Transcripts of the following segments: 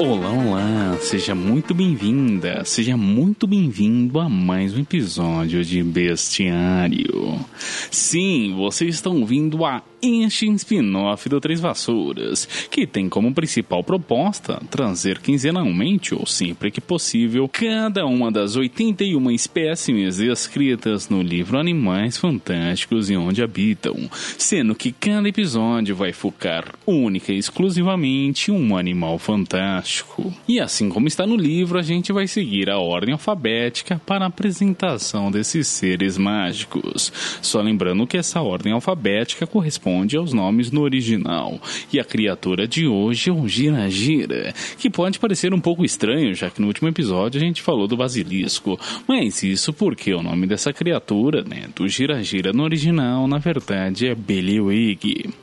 Olá, olá, seja muito bem-vinda, seja muito bem-vindo a mais um episódio de Bestiário. Sim, vocês estão ouvindo a este spin-off do Três Vassouras, que tem como principal proposta trazer quinzenalmente, ou sempre que possível, cada uma das 81 espécimes descritas no livro Animais Fantásticos e Onde Habitam, sendo que cada episódio vai focar única e exclusivamente um animal fantástico. E assim como está no livro, a gente vai seguir a ordem alfabética para a apresentação desses seres mágicos. Só lembrando que essa ordem alfabética corresponde corresponde aos nomes no original. E a criatura de hoje é um gira-gira, que pode parecer um pouco estranho, já que no último episódio a gente falou do basilisco. Mas isso porque o nome dessa criatura, né, do gira-gira no original, na verdade é Billy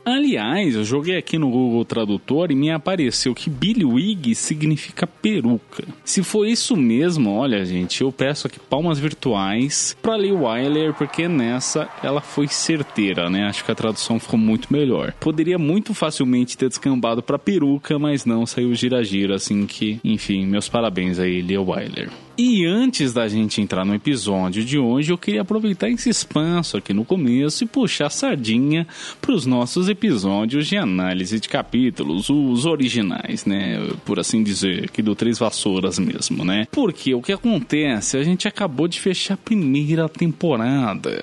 Aliás, eu joguei aqui no Google Tradutor e me apareceu que Billy significa peruca. Se for isso mesmo, olha gente, eu peço aqui palmas virtuais para Lee Wyler, porque nessa ela foi certeira, né? Acho que a tradução ficou ficou muito melhor. Poderia muito facilmente ter descambado para peruca, mas não saiu gira-gira, assim que, enfim, meus parabéns aí, Leo Weiler. E antes da gente entrar no episódio de hoje, eu queria aproveitar esse espaço aqui no começo e puxar sardinha para os nossos episódios de análise de capítulos, os originais, né? Por assim dizer, aqui do Três Vassouras mesmo, né? Porque o que acontece? A gente acabou de fechar a primeira temporada.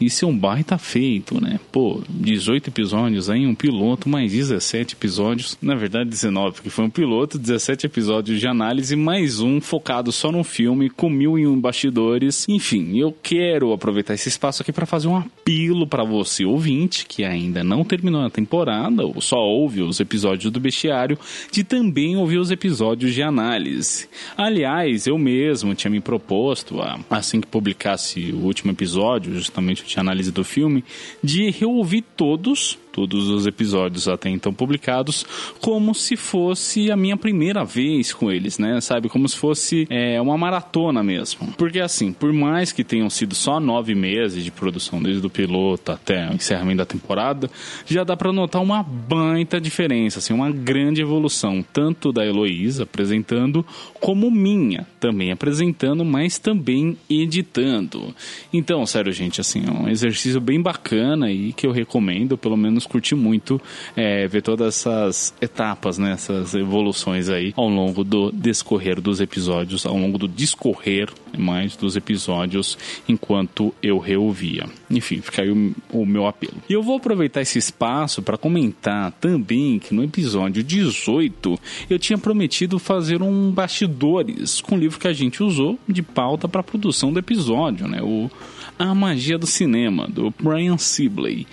Isso é um baita feito, né? Pô, 18 episódios aí, um piloto, mais 17 episódios. Na verdade, 19, porque foi um piloto, 17 episódios de análise, mais um focado só no filme com mil e um bastidores. Enfim, eu quero aproveitar esse espaço aqui para fazer um apelo para você, ouvinte, que ainda não terminou a temporada ou só ouve os episódios do Bestiário, de também ouvir os episódios de análise. Aliás, eu mesmo tinha me proposto, assim que publicasse o último episódio, justamente de análise do filme, de reouvir todos todos os episódios até então publicados, como se fosse a minha primeira vez com eles, né? Sabe? Como se fosse é, uma maratona mesmo. Porque assim, por mais que tenham sido só nove meses de produção, desde o piloto até o encerramento da temporada, já dá para notar uma baita diferença, assim, uma grande evolução, tanto da Heloísa apresentando, como minha também apresentando, mas também editando. Então, sério, gente, assim, é um exercício bem bacana e que eu recomendo, pelo menos curti muito é, ver todas essas etapas, né, essas evoluções aí ao longo do discorrer dos episódios, ao longo do discorrer mais dos episódios enquanto eu reouvia. Enfim, fica aí o, o meu apelo. E eu vou aproveitar esse espaço para comentar também que no episódio 18 eu tinha prometido fazer um bastidores com o livro que a gente usou de pauta para a produção do episódio, né? O A Magia do Cinema, do Brian Sibley.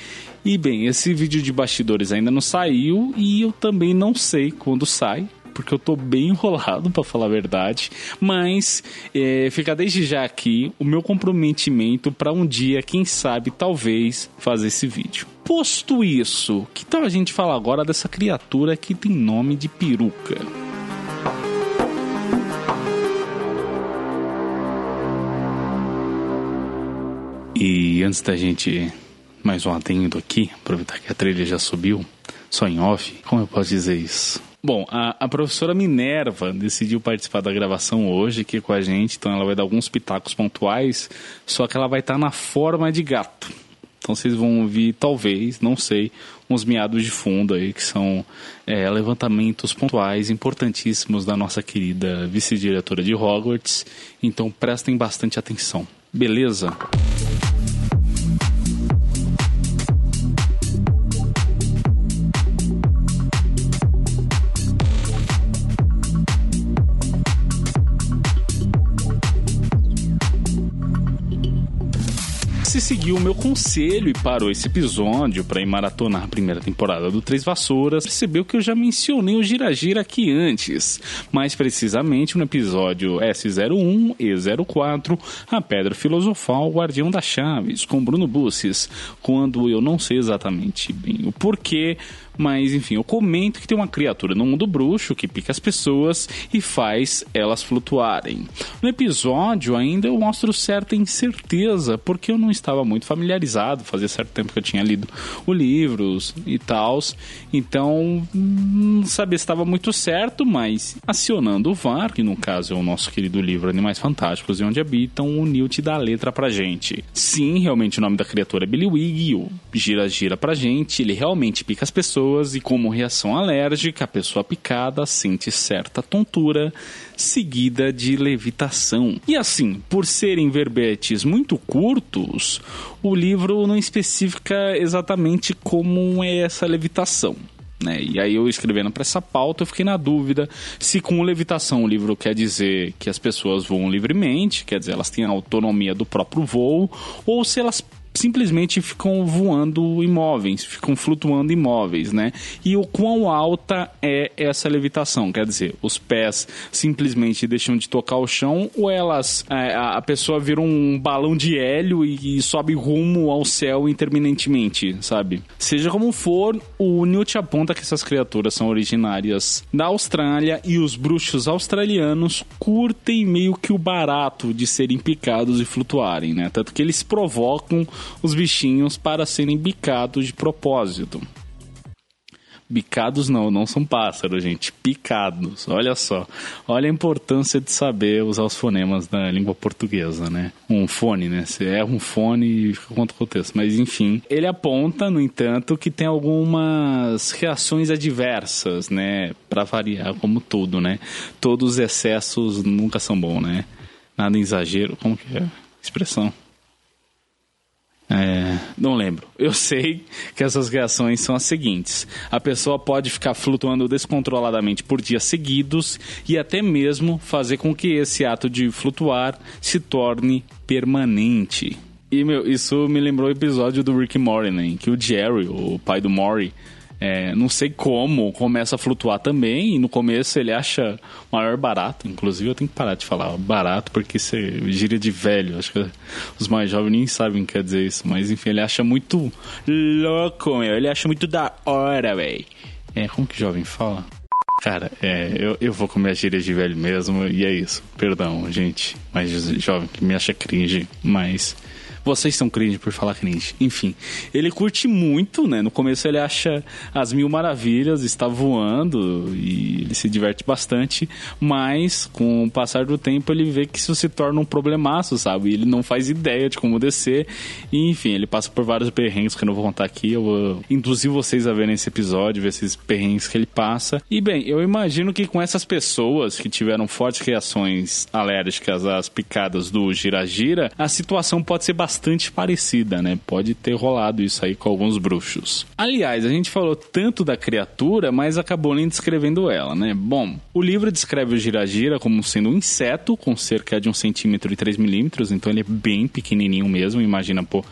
E bem, esse vídeo de bastidores ainda não saiu e eu também não sei quando sai, porque eu tô bem enrolado para falar a verdade, mas é, fica desde já aqui o meu comprometimento para um dia, quem sabe, talvez fazer esse vídeo. Posto isso, que tal a gente falar agora dessa criatura que tem nome de peruca? E antes da gente mais um atendo aqui, aproveitar que a trilha já subiu, só em off, como eu posso dizer isso? Bom, a, a, professora Minerva decidiu participar da gravação hoje aqui com a gente, então ela vai dar alguns pitacos pontuais, só que ela vai estar na forma de gato. Então vocês vão ouvir, talvez, não sei, uns miados de fundo aí, que são é, levantamentos pontuais importantíssimos da nossa querida vice-diretora de Hogwarts. Então prestem bastante atenção. Beleza? Seguiu o meu conselho e parou esse episódio para ir maratonar a primeira temporada do Três Vassouras, percebeu que eu já mencionei o Gira-Gira aqui antes, mais precisamente no episódio S01 e 04, A Pedra Filosofal, Guardião das Chaves, com Bruno Busses, quando eu não sei exatamente bem o porquê, mas enfim, eu comento que tem uma criatura no mundo bruxo que pica as pessoas e faz elas flutuarem. No episódio ainda eu mostro certa incerteza, porque eu não estava muito familiarizado, fazia certo tempo que eu tinha lido os livros e tal, então não sabia se estava muito certo, mas acionando o VAR, que no caso é o nosso querido livro Animais Fantásticos e Onde Habitam, o Newt dá a letra pra gente. Sim, realmente o nome da criatura é Billy Wig, o gira gira pra gente, ele realmente pica as pessoas e, como reação alérgica, a pessoa picada sente certa tontura seguida de levitação. E assim, por serem verbetes muito curtos, o livro não especifica exatamente como é essa levitação. Né? E aí eu escrevendo para essa pauta, eu fiquei na dúvida se com levitação o livro quer dizer que as pessoas voam livremente, quer dizer, elas têm a autonomia do próprio voo, ou se elas simplesmente ficam voando imóveis, ficam flutuando imóveis, né? E o quão alta é essa levitação? Quer dizer, os pés simplesmente deixam de tocar o chão ou elas é, a pessoa vira um balão de hélio e, e sobe rumo ao céu interminentemente, sabe? Seja como for, o Newt aponta que essas criaturas são originárias da Austrália e os bruxos australianos curtem meio que o barato de serem picados e flutuarem, né? Tanto que eles provocam os bichinhos para serem bicados de propósito. Bicados não, não são pássaros, gente. Picados. Olha só. Olha a importância de saber usar os fonemas da língua portuguesa, né? Um fone, né? Você erra um fone e fica contra o contexto. Mas enfim. Ele aponta, no entanto, que tem algumas reações adversas, né? Para variar, como tudo, né? Todos os excessos nunca são bons, né? Nada em exagero. Como que é? Expressão. É, não lembro. Eu sei que essas reações são as seguintes: a pessoa pode ficar flutuando descontroladamente por dias seguidos e até mesmo fazer com que esse ato de flutuar se torne permanente. E meu, isso me lembrou o episódio do Rick Morty, né, que o Jerry, o pai do Morty, é, não sei como, começa a flutuar também. E no começo ele acha maior barato. Inclusive eu tenho que parar de falar barato porque você gira de velho. Acho que os mais jovens nem sabem o que quer dizer isso. Mas enfim, ele acha muito louco, meu. Ele acha muito da hora, velho. É, como que jovem fala? Cara, é, eu, eu vou comer as gírias de velho mesmo e é isso. Perdão, gente, mais jovem que me acha cringe, mas vocês são cringe por falar cringe. Enfim, ele curte muito, né? No começo ele acha as mil maravilhas, está voando e ele se diverte bastante, mas com o passar do tempo ele vê que isso se torna um problemaço, sabe? Ele não faz ideia de como descer. E, enfim, ele passa por vários perrengues que eu não vou contar aqui. Eu vou induzir vocês a verem esse episódio, ver esses perrengues que ele passa. E bem, eu imagino que com essas pessoas que tiveram fortes reações alérgicas às picadas do gira-gira, a situação pode ser bastante bastante parecida, né? Pode ter rolado isso aí com alguns bruxos. Aliás, a gente falou tanto da criatura, mas acabou nem descrevendo ela, né? Bom, o livro descreve o gira-gira como sendo um inseto com cerca de um centímetro e 3 milímetros, então ele é bem pequenininho mesmo. Imagina, pô,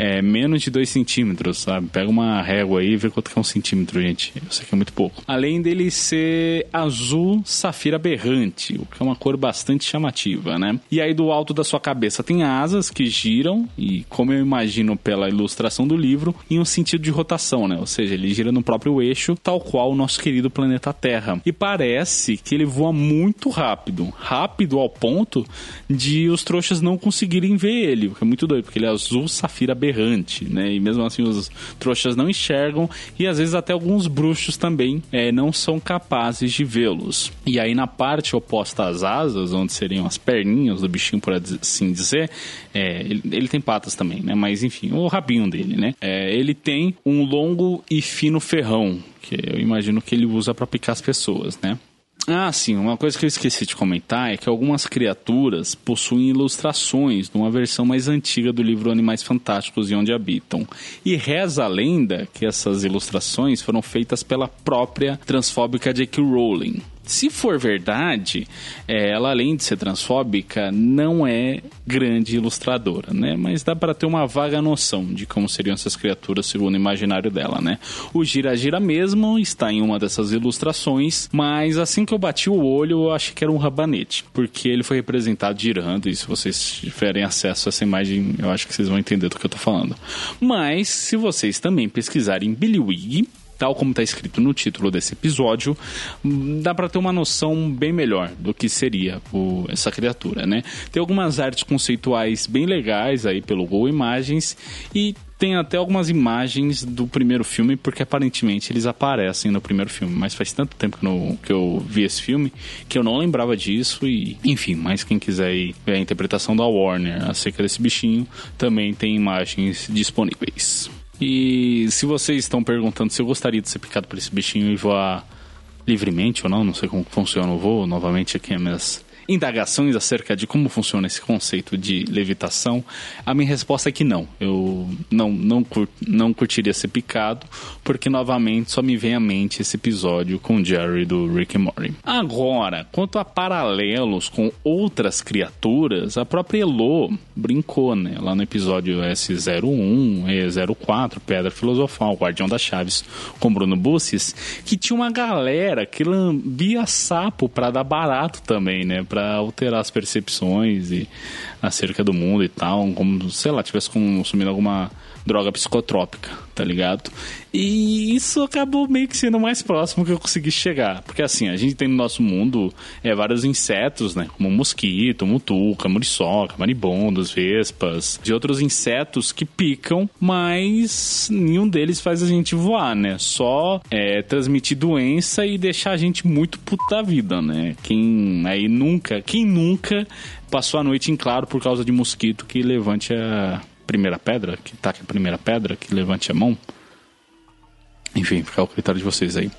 é, menos de 2 centímetros, sabe? Pega uma régua aí e vê quanto que é um centímetro, gente. Eu sei que é muito pouco. Além dele ser azul safira berrante, o que é uma cor bastante chamativa, né? E aí do alto da sua cabeça tem asas que giram e, como eu imagino pela ilustração do livro, em um sentido de rotação, né? Ou seja, ele gira no próprio eixo, tal qual o nosso querido planeta Terra. E parece que ele voa muito rápido, rápido ao ponto de os trouxas não conseguirem ver ele, o que é muito doido, porque ele é azul safira berrante errante, né? E mesmo assim os trouxas não enxergam e às vezes até alguns bruxos também é, não são capazes de vê-los. E aí na parte oposta às asas, onde seriam as perninhas do bichinho, por assim dizer, é, ele, ele, tem patas também, né? Mas enfim, o rabinho dele, né? É, ele tem um longo e fino ferrão, que eu imagino que ele usa para picar as pessoas, né? Ah, sim, uma coisa que eu esqueci de comentar é que algumas criaturas possuem ilustrações de uma versão mais antiga do livro Animais Fantásticos e Onde Habitam. E reza a lenda que essas ilustrações foram feitas pela própria transfóbica J.K. Rowling. Se for verdade, é, ela além de ser transfóbica, não é grande ilustradora, né? Mas dá para ter uma vaga noção de como seriam essas criaturas segundo o imaginário dela, né? O Gira Gira mesmo está em uma dessas ilustrações, mas assim que eu bati o olho, eu achei que era um rabanete, porque ele foi representado girando, e se vocês tiverem acesso a essa imagem, eu acho que vocês vão entender do que eu tô falando. Mas, se vocês também pesquisarem Billy Wig, tal como está escrito no título desse episódio, dá para ter uma noção bem melhor do que seria o, essa criatura, né? Tem algumas artes conceituais bem legais aí pelo Google Imagens e tem até algumas imagens do primeiro filme, porque aparentemente eles aparecem no primeiro filme. Mas faz tanto tempo que, que eu vi esse filme que eu não lembrava disso. E, enfim, mas quem quiser ver a interpretação da Warner acerca desse bichinho, também tem imagens disponíveis. E se vocês estão perguntando se eu gostaria de ser picado por esse bichinho e voar livremente ou não, não sei como funciona o voo, novamente aqui as minhas indagações acerca de como funciona esse conceito de levitação, a minha resposta é que não. Eu não, não, cur, não curtiria ser picado, porque novamente só me vem à mente esse episódio com o Jerry do Rick and Morty. Agora, quanto a paralelos com outras criaturas, a própria Elo brincou, né? Lá no episódio S01, E04, Pedra Filosofal, Guardião das Chaves, com Bruno Bussis, que tinha uma galera que lambia sapo para dar barato também, né? Pra para alterar as percepções e acerca do mundo e tal, como, sei lá, tivesse consumindo alguma droga psicotrópica, tá ligado? E isso acabou meio que sendo mais próximo que eu consegui chegar. Porque assim, a gente tem no nosso mundo é, vários insetos, né? Como mosquito, mutuca, muriçoca, maribondos, vespas, de outros insetos que picam, mas nenhum deles faz a gente voar, né? Só é, transmitir doença e deixar a gente muito puta da vida, né? Quem aí nunca, quem nunca passou a noite em claro por causa de mosquito que levante a primeira pedra, que taque a primeira pedra, que levante a mão. Enfim, fica ao critério de vocês aí.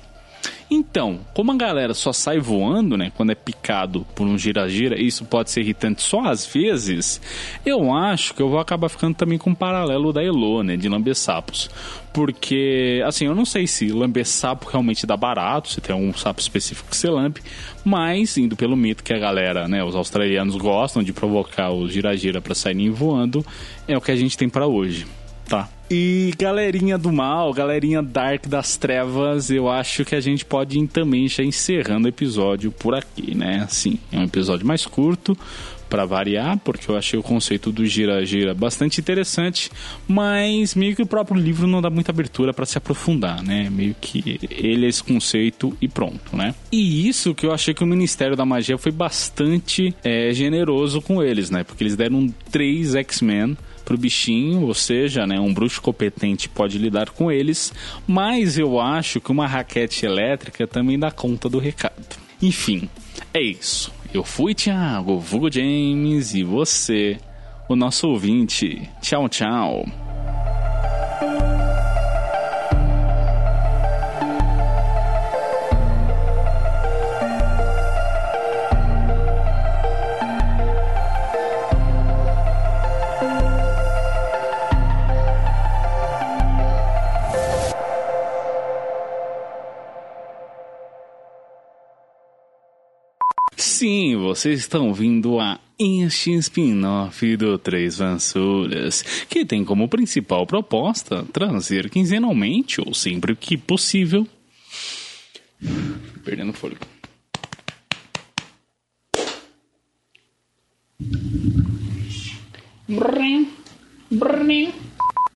Então, como a galera só sai voando, né, quando é picado por um gira-gira, isso pode ser irritante só às vezes, eu acho que eu vou acabar ficando também com um paralelo da Elo, né, de lamber sapos. Porque, assim, eu não sei se lamber sapo realmente dá barato, se tem algum sapo específico que você lambe, mas, indo pelo mito que a galera, né, os australianos gostam de provocar os gira-gira para saírem voando, é o que a gente tem para hoje, tá? E galerinha do mal, galerinha dark das trevas, eu acho que a gente pode ir também já encerrando o episódio por aqui, né? Sim, é um episódio mais curto, para variar, porque eu achei o conceito do gira-gira bastante interessante, mas meio que o próprio livro não dá muita abertura para se aprofundar, né? Meio que ele é esse conceito e pronto, né? E isso que eu achei que o Ministério da Magia foi bastante é, generoso com eles, né? Porque eles deram três X-Men pro bichinho, ou seja, né, um bruxo competente pode lidar com eles, mas eu acho que uma raquete elétrica também dá conta do recado. Enfim, é isso. Eu fui Thiago, Vugo James e você, o nosso ouvinte. Tchau, tchau. Sim, vocês estão ouvindo a este spin-off do Três Vassouras, que tem como principal proposta trazer quinzenalmente ou sempre que possível. Perdendo fôlego. Brrr, brrr.